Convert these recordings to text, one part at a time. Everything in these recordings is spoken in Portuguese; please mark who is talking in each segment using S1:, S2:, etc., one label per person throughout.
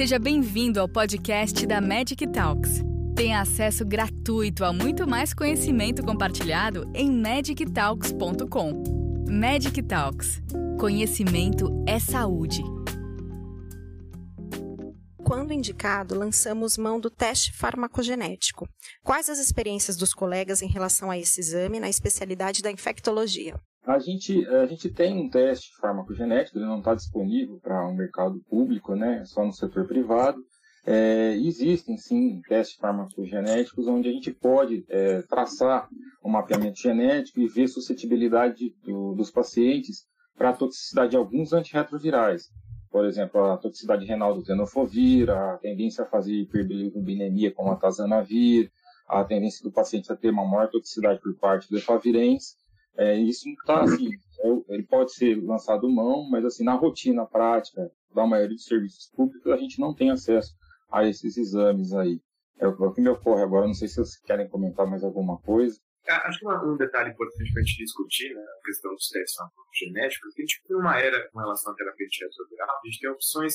S1: Seja bem-vindo ao podcast da Magic Talks. Tenha acesso gratuito a muito mais conhecimento compartilhado em magictalks.com. Magic Talks. Conhecimento é saúde.
S2: Quando indicado, lançamos mão do teste farmacogenético. Quais as experiências dos colegas em relação a esse exame na especialidade da infectologia?
S3: A gente, a gente tem um teste farmacogenético, ele não está disponível para o um mercado público, né, só no setor privado. É, existem sim testes farmacogenéticos onde a gente pode é, traçar um mapeamento genético e ver suscetibilidade do, dos pacientes para a toxicidade de alguns antirretrovirais. Por exemplo, a toxicidade renal do tenofovir, a tendência a fazer hiperbilirubinemia como a tazanavir, a tendência do paciente a ter uma maior toxicidade por parte do efavirenz. É, isso está assim, é, ele pode ser lançado mão, mas assim na rotina prática da maioria dos serviços públicos a gente não tem acesso a esses exames aí. É o que me ocorre agora. Não sei se vocês querem comentar mais alguma coisa.
S4: Acho que um detalhe importante para a gente discutir, né, a questão dos testes genéticos, que a gente tem uma era com relação à terapia retroviral, a gente tem opções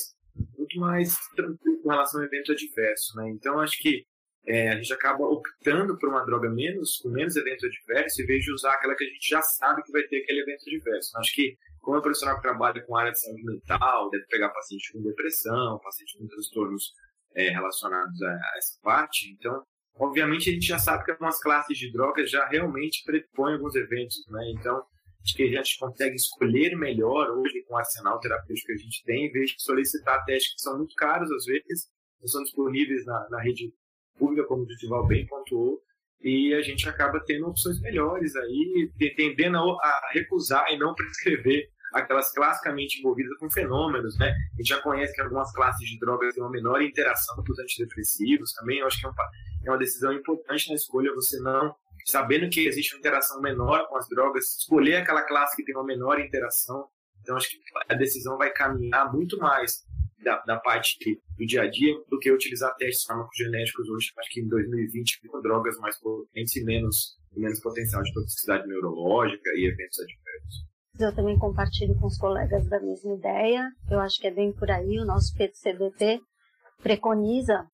S4: muito mais tranquilas com relação a eventos adversos, né? Então, acho que é, a gente acaba optando por uma droga menos, com menos eventos adversos, em vez de usar aquela que a gente já sabe que vai ter aquele evento adverso. Acho que, como é profissional que trabalha com área de saúde mental, deve pegar paciente com depressão, paciente com transtornos é, relacionados a, a, essa parte, então, obviamente, a gente já sabe que algumas classes de drogas já realmente predispõem alguns eventos, né? Então, acho que a gente consegue escolher melhor hoje com o arsenal terapêutico que a gente tem, em vez de solicitar testes que são muito caros às vezes, não são disponíveis na, na rede pública, como o Digival bem pontuou, e a gente acaba tendo opções melhores aí, tendendo a, recusar e não prescrever aquelas classicamente envolvidas com fenômenos, né? A gente já conhece que algumas classes de drogas têm uma menor interação com os antidepressivos também, eu acho que é, é uma decisão importante na escolha você não, sabendo que existe uma interação menor com as drogas, escolher aquela classe que tem uma menor interação, então acho que a decisão vai caminhar muito mais da, da parte do dia a dia do que utilizar testes farmacogenéticos hoje, acho que em 2020, com drogas mais potentes e menos, menos potencial de toxicidade neurológica e eventos adversos.
S5: Eu também compartilho com os colegas da mesma ideia. Eu acho que é bem por aí. O nosso PCDT preconiza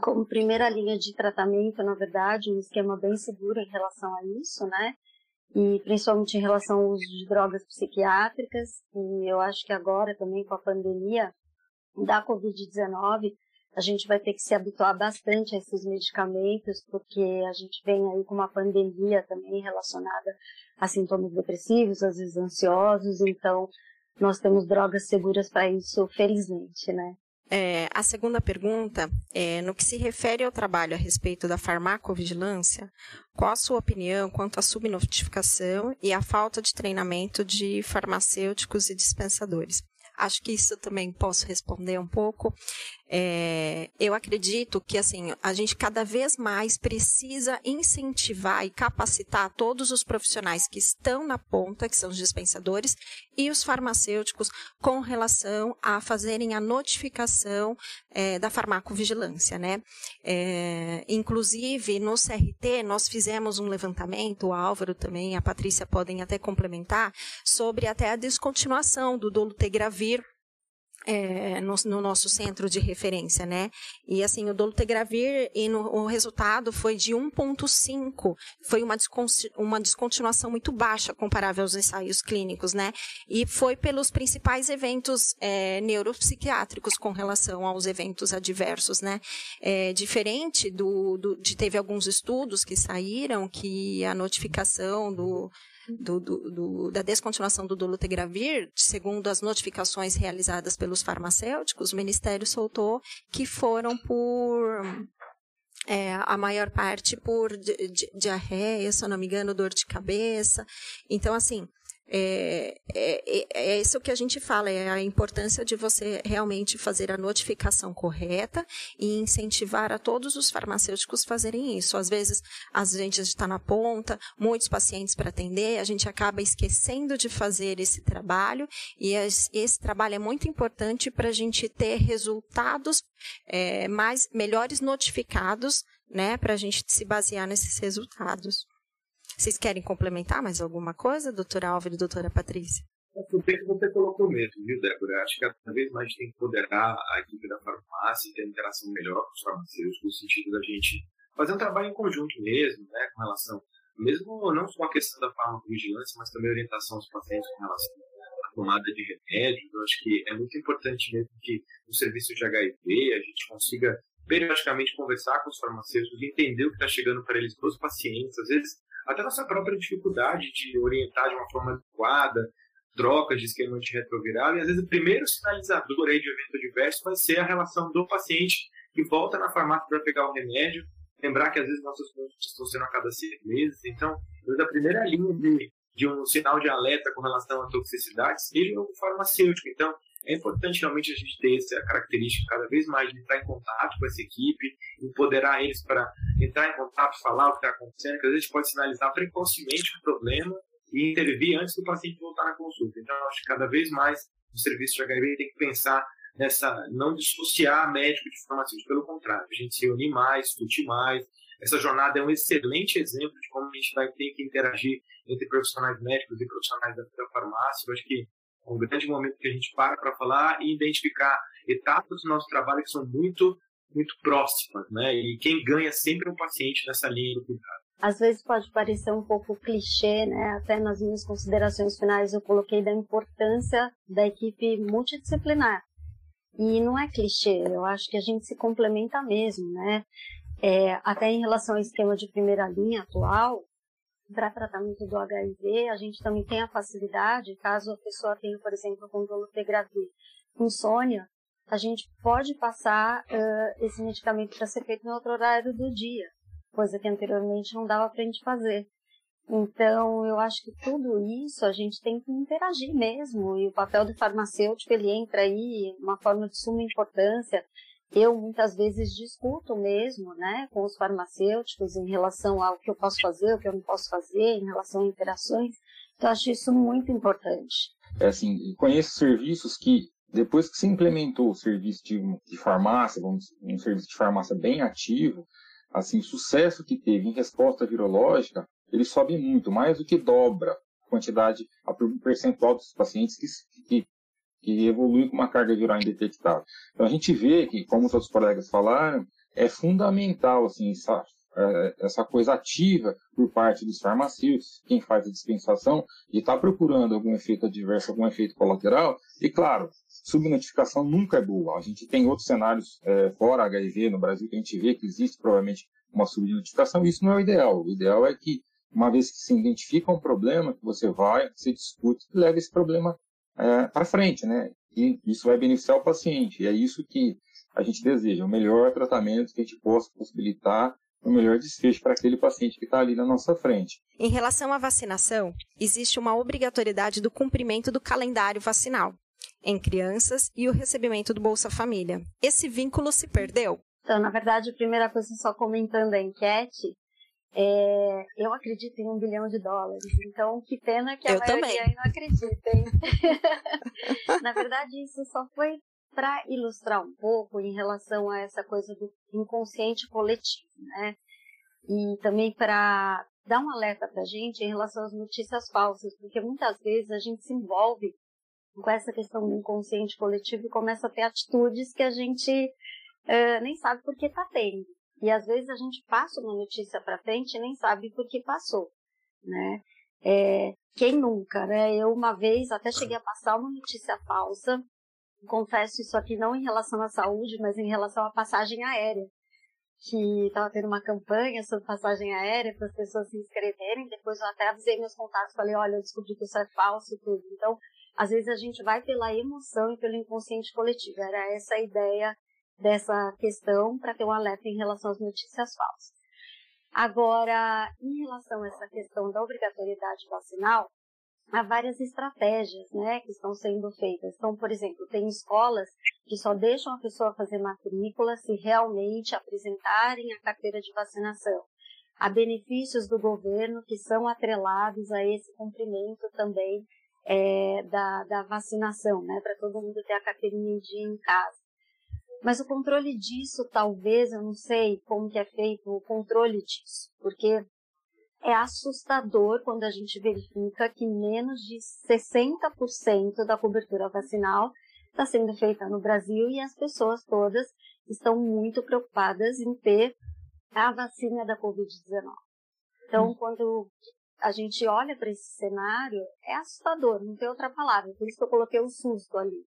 S5: como primeira linha de tratamento, na verdade, um esquema bem seguro em relação a isso, né? E principalmente em relação ao uso de drogas psiquiátricas. E eu acho que agora também com a pandemia, da Covid-19, a gente vai ter que se habituar bastante a esses medicamentos, porque a gente vem aí com uma pandemia também relacionada a sintomas depressivos, às vezes ansiosos, então nós temos drogas seguras para isso, felizmente, né?
S2: É, a segunda pergunta é, no que se refere ao trabalho a respeito da farmacovigilância, qual a sua opinião quanto à subnotificação e à falta de treinamento de farmacêuticos e dispensadores? Acho que isso também posso responder um pouco. É, eu acredito que assim a gente cada vez mais precisa incentivar e capacitar todos os profissionais que estão na ponta, que são os dispensadores, e os farmacêuticos com relação a fazerem a notificação é, da farmacovigilância, né? É, inclusive no CRT nós fizemos um levantamento, o Álvaro também, a Patrícia podem até complementar sobre até a descontinuação do dolutegravir é, no, no, nosso centro de referência, né? E assim, o dolutegravir, e no, o resultado foi de 1,5, foi uma, uma descontinuação muito baixa comparável aos ensaios clínicos, né? E foi pelos principais eventos é, neuropsiquiátricos com relação aos eventos adversos, né? É, diferente do, do, de teve alguns estudos que saíram que a notificação do do, do, do, da descontinuação do dolutegravir, segundo as notificações realizadas pelos farmacêuticos, o Ministério soltou que foram por é, a maior parte por diarreia, se eu não me engano, dor de cabeça. Então, assim, é, é, é, é, isso que a gente fala, é a importância de você realmente fazer a notificação correta e incentivar a todos os farmacêuticos fazerem isso. Às vezes, a gente está na ponta, muitos pacientes para atender, a gente acaba esquecendo de fazer esse trabalho e esse trabalho é muito importante para a gente ter resultados é, mais melhores notificados, né, para a gente se basear nesses resultados. Vocês querem complementar mais alguma coisa, doutora Álvaro e doutora Patrícia?
S4: O que você colocou mesmo, viu, Débora? Acho que cada vez mais tem que empoderar a equipe da farmácia e ter uma interação melhor com os farmacêuticos, no sentido da gente fazer um trabalho em conjunto mesmo, né, com relação, mesmo não só a questão da farmacovigilância, mas também a orientação aos pacientes com relação à tomada de remédios. Eu acho que é muito importante mesmo que no serviço de HIV a gente consiga periodicamente conversar com os farmacêuticos, entender o que está chegando para eles, para os pacientes, às vezes até nossa própria dificuldade de orientar de uma forma adequada, trocas de esquema antirretroviral, e às vezes o primeiro sinalizador aí de evento adverso vai ser a relação do paciente que volta na farmácia para pegar o remédio, lembrar que às vezes nossos consultas estão sendo a cada seis meses, então, a primeira linha de, de um sinal de alerta com relação à toxicidade seja o farmacêutico. Então, é importante realmente a gente ter essa característica cada vez mais de entrar em contato com essa equipe, empoderar eles para entrar em contato, falar o que está acontecendo, que às vezes pode sinalizar precocemente o problema e intervir antes do paciente voltar na consulta. Então, acho que cada vez mais o serviço de HIV tem que pensar nessa, não dissociar médico de farmacêutico, pelo contrário, a gente se unir mais, discutir mais. Essa jornada é um excelente exemplo de como a gente vai ter que interagir entre profissionais médicos e profissionais da, farmácia. Eu acho que um grande momento que a gente para para falar e identificar etapas do nosso trabalho que são muito, muito próximas, né? E quem ganha sempre é o paciente nessa linha do cuidado.
S5: Às vezes pode parecer um pouco clichê, né? Até nas minhas considerações finais eu coloquei da importância da equipe multidisciplinar. E não é clichê, eu acho que a gente se complementa mesmo, né? É, até em relação ao esquema de primeira linha atual, para tratamento do HIV, a gente também tem a facilidade, caso a pessoa tenha, por exemplo, com dolutegravir, insônia, a gente pode passar uh, esse medicamento para ser feito no outro horário do dia, coisa que anteriormente não dava para a gente fazer. Então, eu acho que tudo isso a gente tem que interagir mesmo, e o papel do farmacêutico, ele entra aí, uma forma de suma importância, eu muitas vezes discuto mesmo, né, com os farmacêuticos em relação ao que eu posso fazer, o que eu não posso fazer, em relação a interações. Então, acho isso muito importante.
S3: É assim, conheço serviços que depois que se implementou o serviço de, de farmácia, vamos, um serviço de farmácia bem ativo, assim, o sucesso que teve em resposta virológica, ele sobe muito, mais do que dobra a quantidade, a percentual dos pacientes que, que que evolui com uma carga viral indetectável. Então a gente vê que, como os outros colegas falaram, é fundamental assim, essa, é, essa coisa ativa por parte dos farmacêuticos, quem faz a dispensação, de estar tá procurando algum efeito adverso, algum efeito colateral. E claro, subnotificação nunca é boa. A gente tem outros cenários é, fora HIV no Brasil que a gente vê que existe provavelmente uma subnotificação. Isso não é o ideal. O ideal é que, uma vez que se identifica um problema, que você vai, você discute e leva esse problema é, para frente, né? E isso vai beneficiar o paciente. E é isso que a gente deseja, o melhor tratamento que a gente possa possibilitar o melhor desfecho para aquele paciente que está ali na nossa frente.
S2: Em relação à vacinação, existe uma obrigatoriedade do cumprimento do calendário vacinal em crianças e o recebimento do Bolsa Família. Esse vínculo se perdeu?
S5: Então, na verdade, a primeira coisa, só comentando a enquete, é, eu acredito em um bilhão de dólares. Então, que pena que a
S2: eu
S5: maioria
S2: também.
S5: não acredita, hein? Na verdade, isso só foi para ilustrar um pouco em relação a essa coisa do inconsciente coletivo, né? E também para dar um alerta para a gente em relação às notícias falsas, porque muitas vezes a gente se envolve com essa questão do inconsciente coletivo e começa a ter atitudes que a gente uh, nem sabe por que está tendo. E às vezes a gente passa uma notícia para frente e nem sabe por que passou, né? É, quem nunca, né? Eu uma vez até cheguei a passar uma notícia falsa, confesso isso aqui não em relação à saúde, mas em relação à passagem aérea, que estava tendo uma campanha sobre passagem aérea para as pessoas se inscreverem, depois eu até avisei meus contatos, falei, olha, eu descobri que isso é falso tudo. Então, às vezes a gente vai pela emoção e pelo inconsciente coletivo, era essa a ideia dessa questão para ter um alerta em relação às notícias falsas. Agora, em relação a essa questão da obrigatoriedade vacinal, há várias estratégias né, que estão sendo feitas. Então, por exemplo, tem escolas que só deixam a pessoa fazer matrícula se realmente apresentarem a carteira de vacinação. Há benefícios do governo que são atrelados a esse cumprimento também é, da, da vacinação, né, para todo mundo ter a carteirinha em dia em casa. Mas o controle disso, talvez, eu não sei como que é feito o controle disso, porque é assustador quando a gente verifica que menos de 60% da cobertura vacinal está sendo feita no Brasil e as pessoas todas estão muito preocupadas em ter a vacina da Covid-19. Então, hum. quando a gente olha para esse cenário, é assustador, não tem outra palavra, por isso que eu coloquei o um susto ali.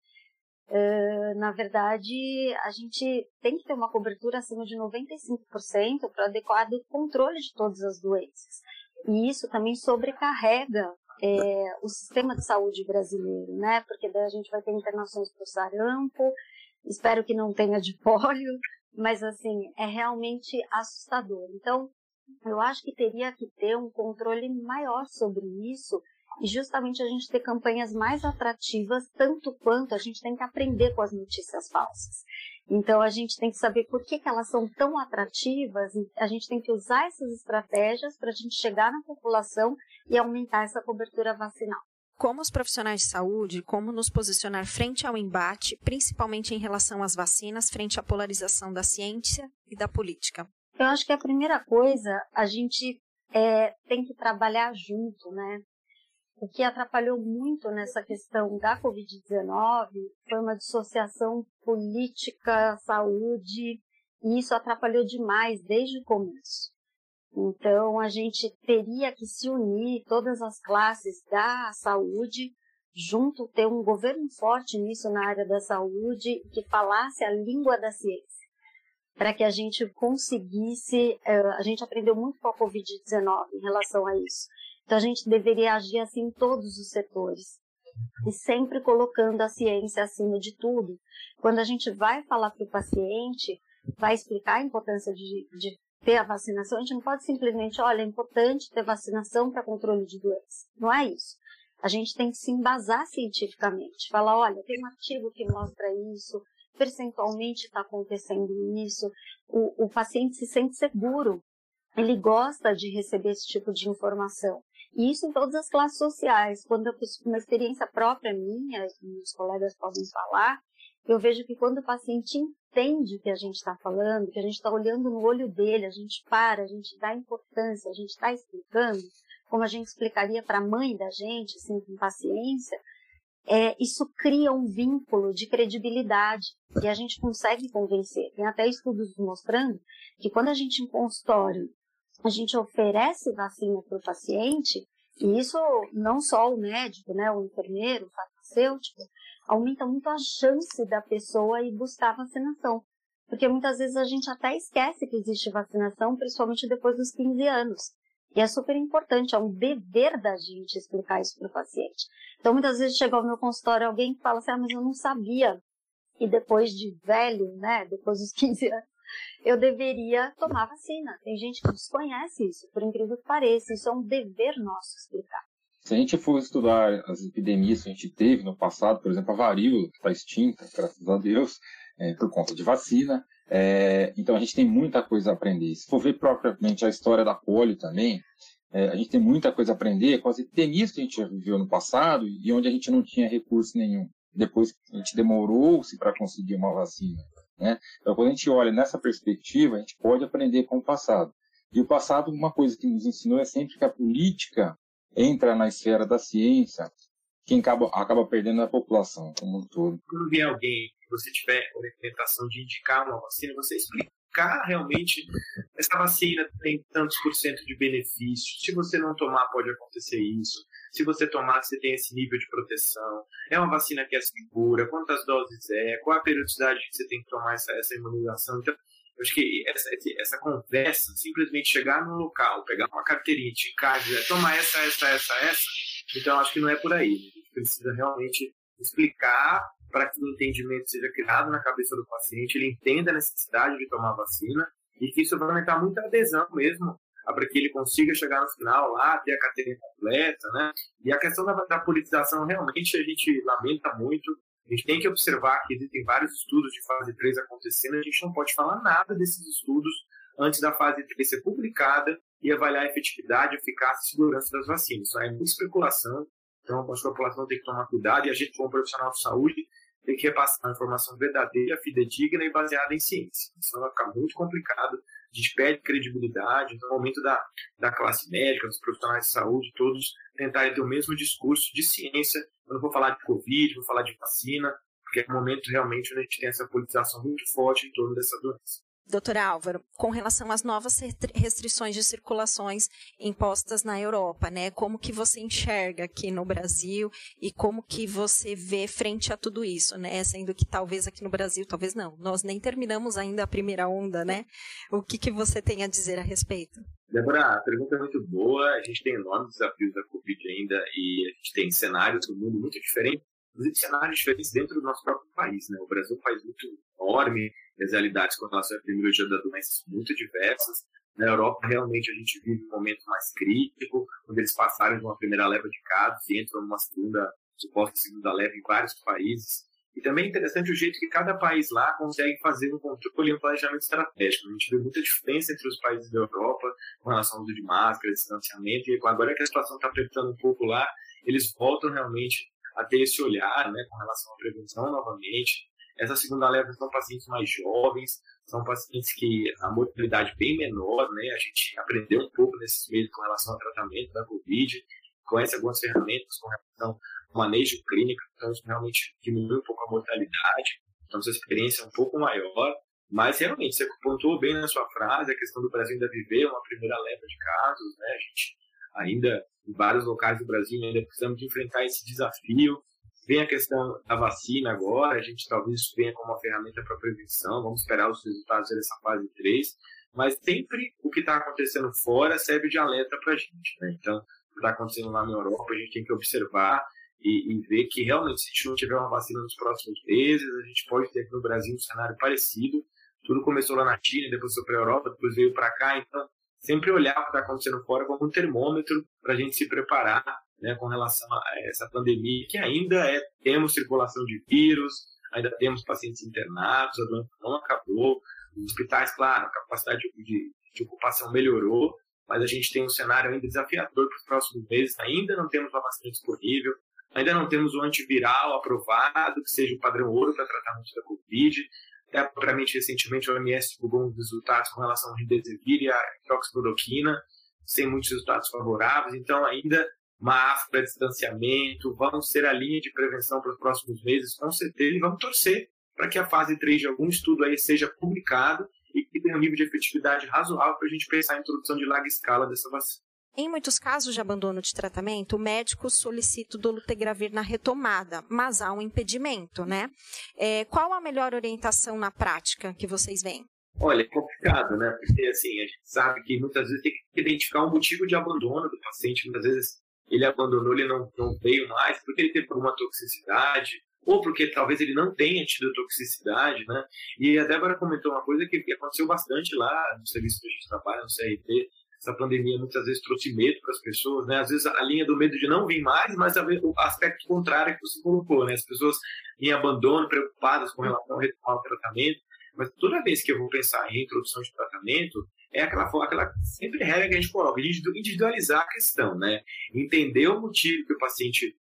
S5: Uh, na verdade, a gente tem que ter uma cobertura acima de 95% para adequado controle de todas as doenças. E isso também sobrecarrega é, o sistema de saúde brasileiro, né? Porque daí a gente vai ter internações por sarampo, espero que não tenha de pólio, mas assim, é realmente assustador. Então, eu acho que teria que ter um controle maior sobre isso e justamente a gente ter campanhas mais atrativas, tanto quanto a gente tem que aprender com as notícias falsas. Então a gente tem que saber por que, que elas são tão atrativas, a gente tem que usar essas estratégias para a gente chegar na população e aumentar essa cobertura vacinal.
S2: Como os profissionais de saúde, como nos posicionar frente ao embate, principalmente em relação às vacinas, frente à polarização da ciência e da política?
S5: Eu acho que a primeira coisa, a gente é, tem que trabalhar junto, né? O que atrapalhou muito nessa questão da Covid-19 foi uma dissociação política, saúde, e isso atrapalhou demais desde o começo. Então, a gente teria que se unir, todas as classes da saúde, junto, ter um governo forte nisso na área da saúde, que falasse a língua da ciência, para que a gente conseguisse. Eh, a gente aprendeu muito com a Covid-19 em relação a isso então a gente deveria agir assim em todos os setores e sempre colocando a ciência acima de tudo. Quando a gente vai falar para o paciente, vai explicar a importância de, de ter a vacinação, a gente não pode simplesmente, olha, é importante ter vacinação para controle de doença. Não é isso. A gente tem que se embasar cientificamente. Falar, olha, tem um artigo que mostra isso, percentualmente está acontecendo isso. O, o paciente se sente seguro. Ele gosta de receber esse tipo de informação. E isso em todas as classes sociais. Quando eu uma experiência própria minha, os colegas podem falar, eu vejo que quando o paciente entende o que a gente está falando, que a gente está olhando no olho dele, a gente para, a gente dá importância, a gente está explicando, como a gente explicaria para a mãe da gente, assim, com paciência, é, isso cria um vínculo de credibilidade e a gente consegue convencer. Tem até estudos mostrando que quando a gente em consultório a gente oferece vacina para o paciente, e isso não só o médico, né, o enfermeiro, o farmacêutico, aumenta muito a chance da pessoa ir buscar vacinação. Porque muitas vezes a gente até esquece que existe vacinação, principalmente depois dos 15 anos. E é super importante, é um dever da gente explicar isso para o paciente. Então, muitas vezes chega ao meu consultório alguém que fala assim, ah, mas eu não sabia. E depois de velho, né, depois dos 15 anos, eu deveria tomar vacina. Tem gente que desconhece isso, por incrível que pareça. Isso é um dever nosso explicar.
S3: Se a gente for estudar as epidemias que a gente teve no passado, por exemplo, a varíola, que está extinta, graças a Deus, é, por conta de vacina, é, então a gente tem muita coisa a aprender. Se for ver propriamente a história da polio também, é, a gente tem muita coisa a aprender com as epidemias que a gente viveu no passado e onde a gente não tinha recurso nenhum. Depois a gente demorou-se para conseguir uma vacina. Né? Então, quando a gente olha nessa perspectiva, a gente pode aprender com o passado. E o passado, uma coisa que nos ensinou é sempre que a política entra na esfera da ciência, quem acaba, acaba perdendo é a população como um todo.
S4: Quando vier alguém que você tiver orientação de indicar uma vacina, você explicar realmente essa vacina tem tantos por cento de benefícios, se você não tomar pode acontecer isso, se você tomar, você tem esse nível de proteção. É uma vacina que é segura, quantas doses é, qual a periodicidade que você tem que tomar essa, essa imunização. Então, eu acho que essa, essa conversa, simplesmente chegar num local, pegar uma carteirinha, ticar, dizer, toma essa, essa, essa, essa, então acho que não é por aí. A gente precisa realmente explicar para que o entendimento seja criado na cabeça do paciente, ele entenda a necessidade de tomar vacina e que isso vai aumentar muita adesão mesmo para que ele consiga chegar no final lá, ter a carteirinha completa, né? E a questão da, da politização, realmente, a gente lamenta muito. A gente tem que observar que existem vários estudos de fase 3 acontecendo, a gente não pode falar nada desses estudos antes da fase 3 ser publicada e avaliar a efetividade, eficácia e segurança das vacinas. Isso é muita especulação, então a população tem que tomar cuidado e a gente, como profissional de saúde, tem que repassar informação verdadeira, fidedigna e baseada em ciência. Senão vai ficar muito complicado a gente perde credibilidade, então é o momento da, da classe médica, dos profissionais de saúde, todos tentarem ter o mesmo discurso de ciência. Eu não vou falar de Covid, vou falar de vacina, porque é um momento realmente onde a gente tem essa politização muito forte em torno dessa doença.
S2: Doutor Álvaro, com relação às novas restrições de circulações impostas na Europa, né? Como que você enxerga aqui no Brasil e como que você vê frente a tudo isso, né? Sendo que talvez aqui no Brasil, talvez não, nós nem terminamos ainda a primeira onda, né? O que, que você tem a dizer a respeito?
S4: Débora, a pergunta é muito boa. A gente tem enormes desafios da Covid ainda e a gente tem cenários do mundo muito diferentes, inclusive cenários diferentes dentro do nosso próprio país, né? O Brasil é um país muito enorme, as realidades com relação à epidemiologia da doença são muito diversas. Na Europa, realmente, a gente vive um momento mais crítico, quando eles passaram de uma primeira leva de casos e entram numa segunda, suposta segunda leva em vários países. E também é interessante o jeito que cada país lá consegue fazer um controle e um planejamento estratégico. A gente vê muita diferença entre os países da Europa com relação ao uso de máscara, distanciamento, e agora que a situação está apertando um pouco lá, eles voltam realmente a ter esse olhar né, com relação à prevenção novamente, essa segunda leva são pacientes mais jovens, são pacientes que a mortalidade é bem menor, né? A gente aprendeu um pouco nesses meses com relação ao tratamento da Covid, conhece algumas ferramentas com relação ao manejo clínico, então isso realmente diminui um pouco a mortalidade. Então, essa experiência é um pouco maior, mas realmente, você pontuou bem na sua frase, a questão do Brasil ainda viver uma primeira leva de casos, né? A gente ainda, em vários locais do Brasil, ainda precisamos de enfrentar esse desafio. Vem a questão da vacina agora, a gente talvez venha como uma ferramenta para prevenção, vamos esperar os resultados dessa fase 3, mas sempre o que está acontecendo fora serve de alerta para a gente. Né? Então, o que está acontecendo lá na Europa, a gente tem que observar e, e, ver que realmente, se a gente não tiver uma vacina nos próximos meses, a gente pode ter aqui no Brasil um cenário parecido. Tudo começou lá na China, depois foi para a Europa, depois veio para cá, então sempre olhar o que está acontecendo fora como um termômetro para a gente se preparar né, com relação a essa pandemia, que ainda é, temos circulação de vírus, ainda temos pacientes internados, a doença não acabou, os hospitais, claro, a capacidade de, de ocupação melhorou, mas a gente tem um cenário ainda desafiador para os próximos meses, ainda não temos uma vacina disponível, ainda não temos o antiviral aprovado, que seja o padrão ouro para tratamento da Covid, até propriamente recentemente o OMS divulgou uns resultados com relação ao remdesivir e a hidroxicloroquina, sem muitos resultados favoráveis, então ainda máscara, distanciamento, vamos ser a linha de prevenção para os próximos meses, com certeza, e vamos torcer para que a fase 3 de algum estudo aí seja publicado e que tenha um nível de efetividade razoável para a gente pensar em introdução de larga escala dessa vacina.
S2: Em muitos casos de abandono de tratamento, o médico solicita o dolutegravir na retomada, mas há um impedimento, né? É, qual a melhor orientação na prática que vocês veem?
S4: Olha, é complicado, né? Porque assim, a gente sabe que muitas vezes tem que identificar um motivo de abandono do paciente, muitas vezes ele abandonou, ele não, não veio mais, porque ele teve alguma toxicidade, ou porque talvez ele não tenha tido toxicidade, né? E a Débora comentou uma coisa que aconteceu bastante lá no serviço que a gente trabalha, no CRT, essa pandemia muitas vezes trouxe medo para as pessoas, né? Às vezes a linha do medo de não vir mais, mas o aspecto contrário que você colocou, né? As pessoas em abandono, preocupadas com relação ao retomar o tratamento. Mas toda vez que eu vou pensar em introdução de tratamento, é aquela, aquela sempre regra que a gente coloca, individualizar a questão, né? Entender o motivo que o paciente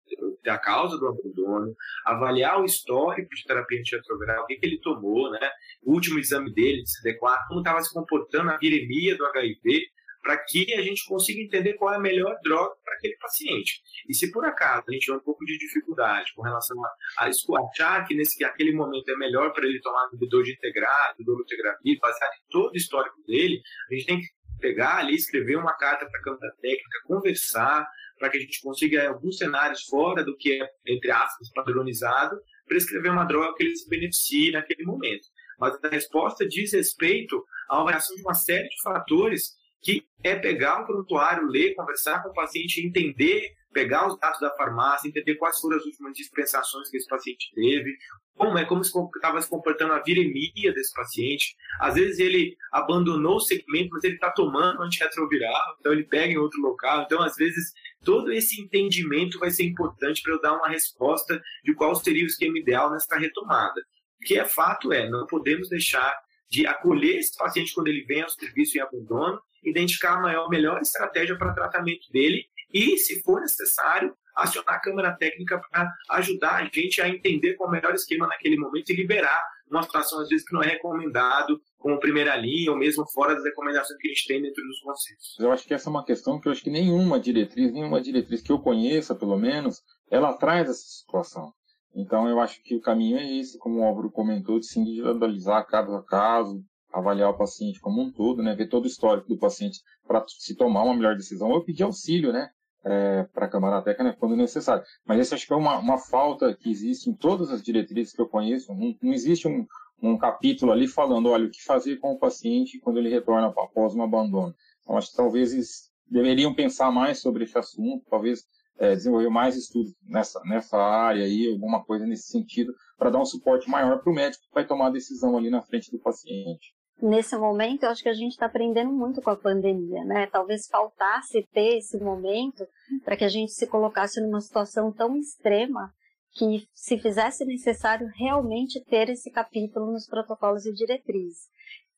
S4: da causa do abandono, avaliar o histórico de terapia antirretroviral, o que, que ele tomou, né? O último exame dele de CD4, como estava se comportando a viremia do HIV, para que a gente consiga entender qual é a melhor droga para aquele paciente. E se por acaso a gente tiver um pouco de dificuldade com relação a, a achar que nesse aquele momento é melhor para ele tomar inibidor de integrado, dolutegravir, baseado em todo o histórico dele, a gente tem que pegar ali, escrever uma carta para a Câmara Técnica, conversar, para que a gente consiga, em alguns cenários fora do que é, entre aspas, padronizado, prescrever uma droga que ele se beneficie naquele momento. Mas a resposta diz respeito à avaliação de uma série de fatores que é pegar o prontuário, ler, conversar com o paciente, entender, pegar os dados da farmácia, entender quais foram as últimas dispensações que esse paciente teve, como é como estava se comportando a viremia desse paciente. Às vezes ele abandonou o segmento, mas ele está tomando antirretroviral, então ele pega em outro local. Então, às vezes, todo esse entendimento vai ser importante para eu dar uma resposta de qual seria o esquema ideal nessa retomada. O que é fato é, não podemos deixar de acolher esse paciente quando ele vem ao serviço em abandono identificar a maior, melhor estratégia para tratamento dele e, se for necessário, acionar a Câmara Técnica para ajudar a gente a entender qual é o melhor esquema naquele momento e liberar uma situação, às vezes, que não é recomendado como primeira linha ou mesmo fora das recomendações que a gente tem dentro dos conselhos.
S3: Eu acho que essa é uma questão que eu acho que nenhuma diretriz, nenhuma diretriz que eu conheça, pelo menos, ela traz essa situação. Então, eu acho que o caminho é esse, como o Álvaro comentou, de se individualizar caso a caso, avaliar o paciente como um todo, né, ver todo o histórico do paciente para se tomar uma melhor decisão, ou pedir auxílio, né, é, para a Camarateca, né, quando necessário. Mas esse acho que é uma, uma falta que existe em todas as diretrizes que eu conheço. Não, não existe um, um capítulo ali falando, olha, o que fazer com o paciente quando ele retorna após um abandono. Então, acho que talvez eles deveriam pensar mais sobre esse assunto, talvez é, desenvolver mais estudos nessa, nessa área aí, alguma coisa nesse sentido, para dar um suporte maior para o médico que vai tomar a decisão ali na frente do paciente.
S5: Nesse momento, eu acho que a gente está aprendendo muito com a pandemia, né? Talvez faltasse ter esse momento para que a gente se colocasse numa situação tão extrema que se fizesse necessário realmente ter esse capítulo nos protocolos e diretrizes.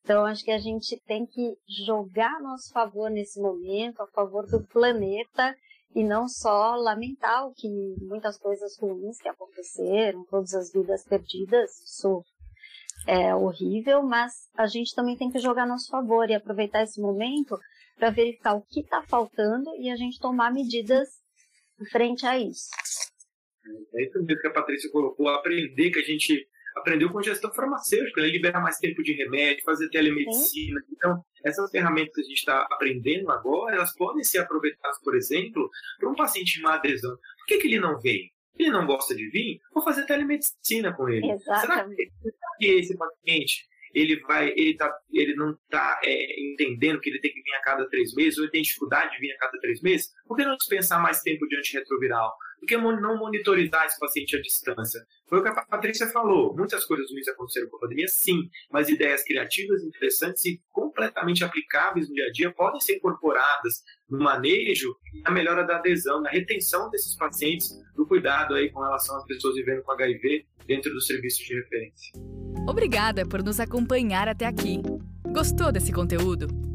S5: Então, acho que a gente tem que jogar a nosso favor nesse momento, a favor do planeta, e não só lamentar o que muitas coisas ruins que aconteceram, todas as vidas perdidas, isso é horrível, mas a gente também tem que jogar a nosso favor e aproveitar esse momento para verificar o que está faltando e a gente tomar medidas frente a isso.
S4: É isso mesmo que a Patrícia colocou, aprender que a gente aprendeu com gestão farmacêutica, né? liberar mais tempo de remédio, fazer telemedicina. Sim. Então, essas ferramentas que a gente está aprendendo agora, elas podem ser aproveitadas, por exemplo, para um paciente de má adesão. Por que, que ele não vem? Ele não gosta de vir? Vou fazer telemedicina com ele.
S5: Exatamente.
S4: Será que esse paciente ele vai, ele, tá, ele não está é, entendendo que ele tem que vir a cada três meses, ou ele tem dificuldade de vir a cada três meses, por que não dispensar mais tempo de antirretroviral? Por que não monitorizar esse paciente à distância? Foi o que a Patrícia falou. Muitas coisas ruins aconteceram com a pandemia, sim, mas ideias criativas, interessantes e completamente aplicáveis no dia a dia podem ser incorporadas no manejo e na melhora da adesão, na retenção desses pacientes, no cuidado aí com relação às pessoas vivendo com HIV dentro dos serviços de referência.
S1: Obrigada por nos acompanhar até aqui. Gostou desse conteúdo?